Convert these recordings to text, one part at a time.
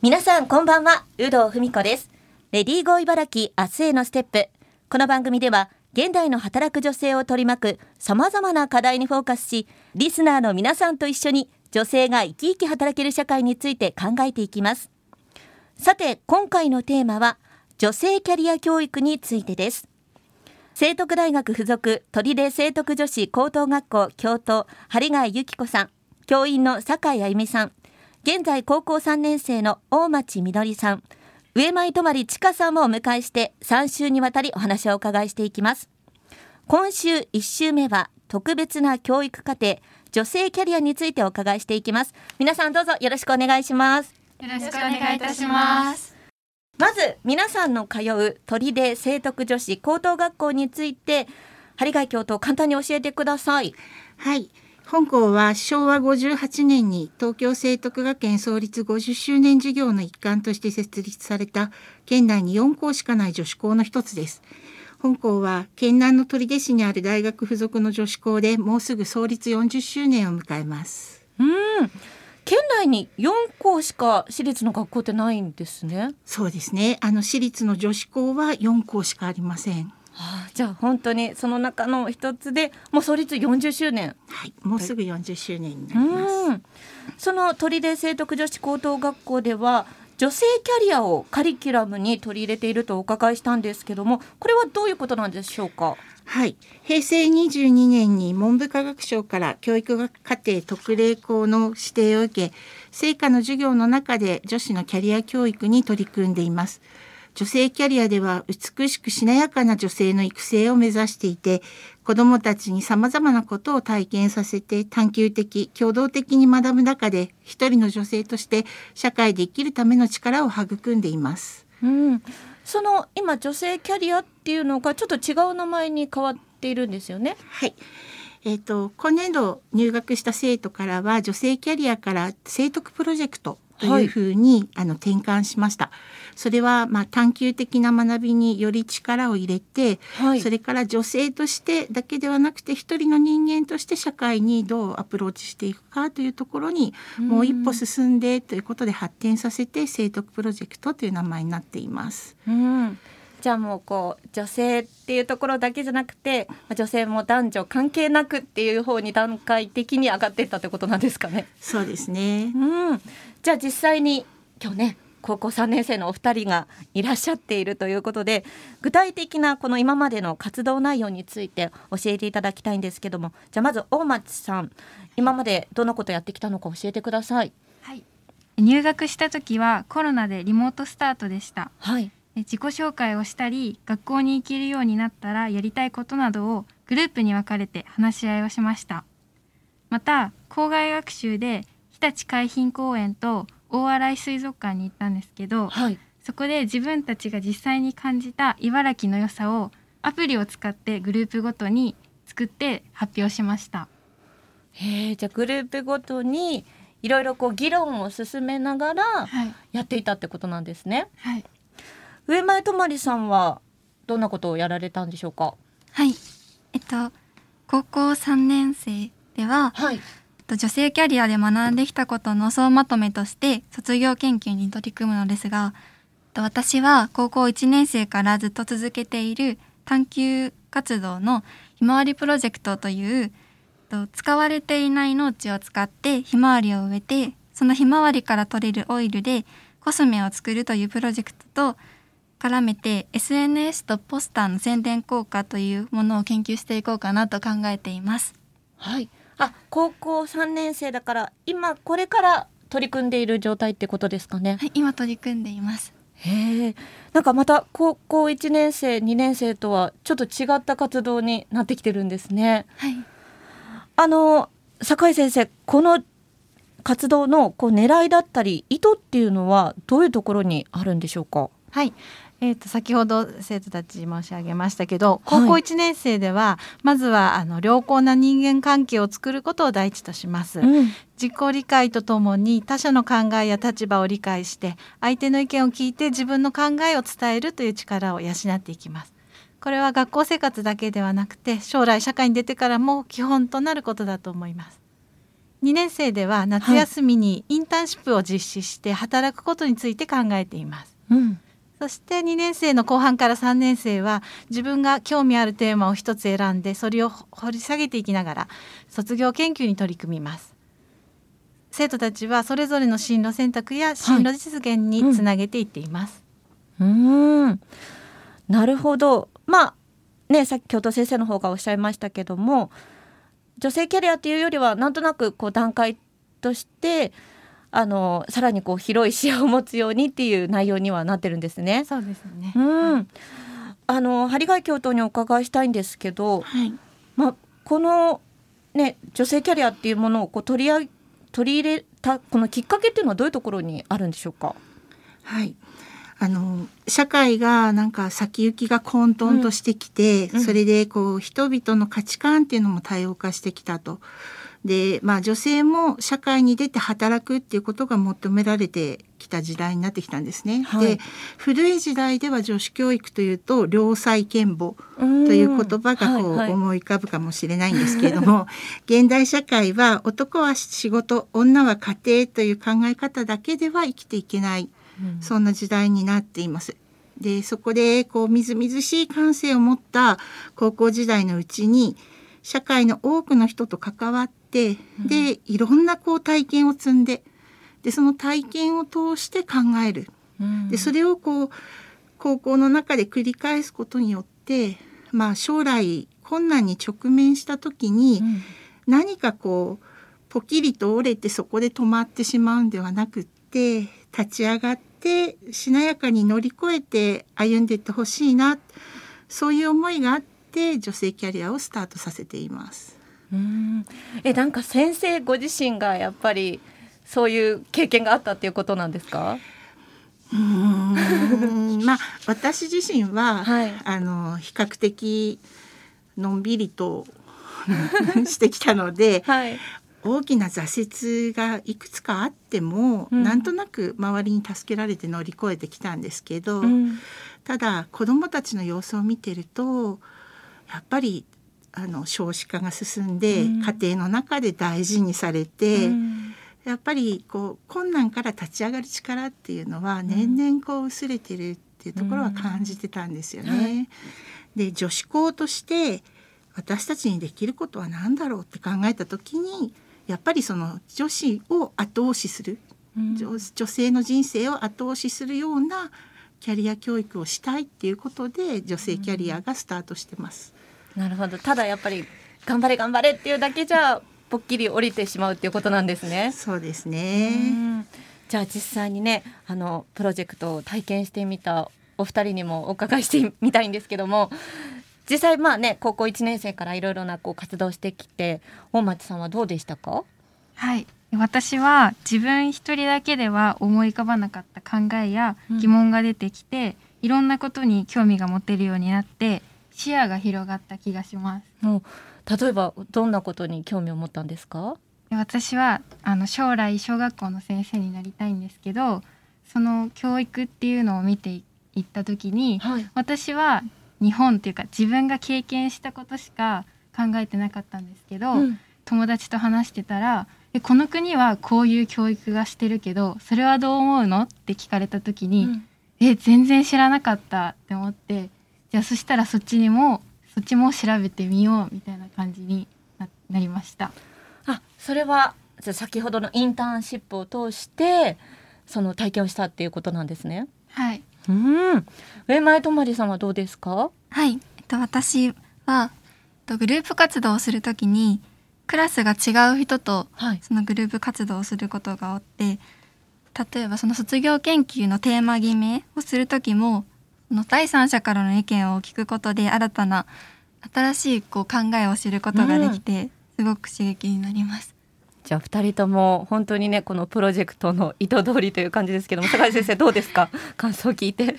皆さんこんばんは。有働文子です。レディーゴー茨城明日へのステップ。この番組では現代の働く女性を取り巻く様々な課題にフォーカスしリスナーの皆さんと一緒に女性が生き生き働ける社会について考えていきます。さて今回のテーマは女性キャリア教育についてです。聖徳大学附属鳥出聖徳女子高等学校教頭針貝由紀子さん教員の酒井あゆみさん現在高校3年生の大町みどりさん。上前泊千佳さんもお迎えして3週にわたりお話をお伺いしていきます。今週1週目は特別な教育課程女性キャリアについてお伺いしていきます。皆さんどうぞよろしくお願いします。よろしくお願いいたします。まず皆さんの通う鳥出聖徳女子高等学校について針貝教頭簡単に教えてください。はい本校は昭和58年に東京聖徳学園創立50周年事業の一環として設立された県内に4校しかない女子校の一つです。本校は県南の取手市にある大学附属の女子校でもうすぐ創立40周年を迎えます。うん県内に4校しか私立の学校ってないんですね。そうですね。あの私立の女子校は4校しかありません。はあ、じゃあ本当にその中の一つでもう創立40周年。はいもうすぐ40周年になります。その鳥出聖徳女子高等学校では女性キャリアをカリキュラムに取り入れているとお伺いしたんですけどもこれはどういうことなんでしょうか？はい。平成22年に文部科学省から教育学課程特例校の指定を受け成果の授業の中で女子のキャリア教育に取り組んでいます女性キャリアでは美しくしなやかな女性の育成を目指していて子どもたちにさまざまなことを体験させて探究的共同的に学ぶ中で一人の女性として社会で生きるための力を育んでいます。うん、その今女性キャリアっていうのがちょっと違う名前に変わっているんですよね。はいえーと、今年度入学した生徒からは女性キャリアから聖徳プロジェクトというふうに、はい、あの転換しました。それはまあ探究的な学びにより力を入れて、はい、それから女性としてだけではなくて一人の人間として社会にどうアプローチしていくかというところにもう一歩進んでということで発展させて聖徳プロジェクトという名前になっています。うんじゃあもうこう女性っていうところだけじゃなくて女性も男女関係なくっていう方に段階的に上がっていったってことなんですかね。そうですね。うん。じゃあ実際に今日ね高校3年生のお二人がいらっしゃっているということで具体的なこの今までの活動内容について教えていただきたいんですけどもじゃあまず大町さん今までどんなことやってきたのか教えてください。はい入学した時はコロナでリモートスタートでした。はい。自己紹介をしたり学校に行けるようになったらやりたいことなどをグループに分かれて話し合いをしました。また校外学習で日立海浜公園と大洗水族館に行ったんですけど、はい、そこで自分たちが実際に感じた茨城の良さをアプリを使ってグループごとに作って発表しました。へえじゃあグループごとにいろいろこう議論を進めながらやっていたってことなんですね。はい、上前とまりさんはどんなことをやられたんでしょうか？はい。えっと高校3年生では、はい、女性キャリアで学んできたことの総まとめとして卒業研究に取り組むのですが私は高校1年生からずっと続けている探究活動のひまわりプロジェクトという使われていない農地を使ってひまわりを植えてそのひまわりから取れるオイルでコスメを作るというプロジェクトと絡めて SNS とポスターの宣伝効果というものを研究していこうかなと考えています。はい。あ、高校3年生だから今これから取り組んでいる状態ってことですかね？はい、今取り組んでいます。へえ。なんかまた高校1年生、2年生とはちょっと違った活動になってきてるんですね。はい。あの酒井先生、この活動のこう狙いだったり意図っていうのはどういうところにあるんでしょうか？はい、えー、と先ほど生徒たち申し上げましたけど高校1年生では、まずはあの良好な人間関係を作ることを第一とします、うん、自己理解とともに他者の考えや立場を理解して相手の意見を聞いて自分の考えを伝えるという力を養っていきます。これは学校生活だけではなくて将来社会に出てからも基本となることだと思います。2年生では夏休みにインターンシップを実施して働くことについて考えています。うん、そして2年生の後半から3年生は自分が興味あるテーマを一つ選んでそれを掘り下げていきながら卒業研究に取り組みます。生徒たちはそれぞれの進路選択や進路実現につなげていっています。はい、うんなるほどまあねさっき教頭先生の方がおっしゃいましたけども女性キャリアっていうよりはなんとなくこう段階としてあのさらにこう広い視野を持つようにっていう内容にはなってるんですね。そうですね。うん。あの張貝教頭にお伺いしたいんですけど、はい、まあこのね女性キャリアっていうものをこう取り上取り入れたこのきっかけっていうのはどういうところにあるんでしょうか？はい。あの社会がなんか先行きが混沌としてきて、うん、それでこう人々の価値観っていうのも多様化してきたと。でまあ女性も社会に出て働くっていうことが求められてきた時代になってきたんですね。はい、で古い時代では女子教育というと良妻賢母という言葉がこう思い浮かぶかもしれないんですけれども、はいはい、現代社会は男は仕事女は家庭という考え方だけでは生きていけないそんな時代になっています。でそこでこうみずみずしい感性を持った高校時代のうちに社会の多くの人と関わって、うん、でいろんなこう体験を積んででその体験を通して考える、うん、でそれをこう高校の中で繰り返すことによってまあ将来困難に直面した時に、何かこうポキリと折れてそこで止まってしまうんではなくって立ち上がってしなやかに乗り越えて歩んでいってほしいなそういう思いがあって女性キャリアをスタートさせています。うん。えなんか先生ご自身がやっぱりそういう経験があったっていうことなんですか？うん。まあ私自身は、はい、あの比較的のんびりとしてきたので、はい、大きな挫折がいくつかあっても、うん、なんとなく周りに助けられて乗り越えてきたんですけど、うん、ただ子どもたちの様子を見てるとやっぱりあの少子化が進んで、うん、家庭の中で大事にされて、やっぱりこう困難から立ち上がる力っていうのは年々こう薄れてるっていうところは感じてたんですよね。で女子校として私たちにできることは何だろうって考えた時にやっぱりその女子を後押しする、うん、女性の人生を後押しするようなキャリア教育をしたいっていうことで女性キャリアがスタートしてます。うん、なるほどただやっぱり頑張れ頑張れっていうだけじゃぽっきり降りてしまうっていうことなんですね。そうですね。じゃあ実際にねあのプロジェクトを体験してみたお二人にもお伺いしてみたいんですけども実際まあね高校1年生からいろいろなこう活動してきて大町さんはどうでしたか？はい私は自分一人だけでは思い浮かばなかった考えや疑問が出てきて、うん、いろんなことに興味が持てるようになって視野が広がった気がします。もう例えばどんなことに興味を持ったんですか？私はあの将来小学校の先生になりたいんですけどその教育っていうのを見ていった時に、はい、私は日本っていうか自分が経験したことしか考えてなかったんですけど、うん、友達と話してたら「この国はこういう教育がしてるけどそれはどう思うの?」って聞かれた時に「うん、え全然知らなかった」って思ってじゃあそしたらそっちにもそっちも調べてみようみたいな感じになりました。あそれはじゃ先ほどのインターンシップを通してその体験をしたっていうことなんですね。はい。うん。上前とまりさんはどうですか？はい。えっと私はとグループ活動をするときにクラスが違う人とそのグループ活動をすることがあって、はい、例えばその卒業研究のテーマ決めをする時もその第三者からの意見を聞くことで新たな新しいこう考えを知ることができて、すごく刺激になります。じゃあ2人とも本当にねこのプロジェクトの意図通りという感じですけども坂井先生どうですか？感想を聞いて。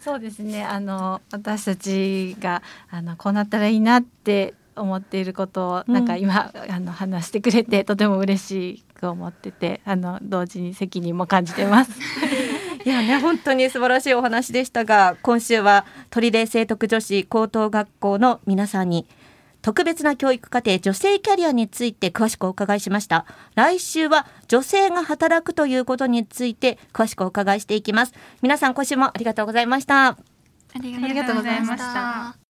そうですねあの私たちがあのこうなったらいいなって思っていることをなんか今、うん、あの話してくれてとても嬉しく思っててあの同時に責任も感じてます。いやね本当に素晴らしいお話でしたが今週は鳥出聖徳女子高等学校の皆さんに特別な教育課程女性キャリアについて詳しくお伺いしました。来週は女性が働くということについて詳しくお伺いしていきます。皆さん今週もありがとうございました。ありがとうございました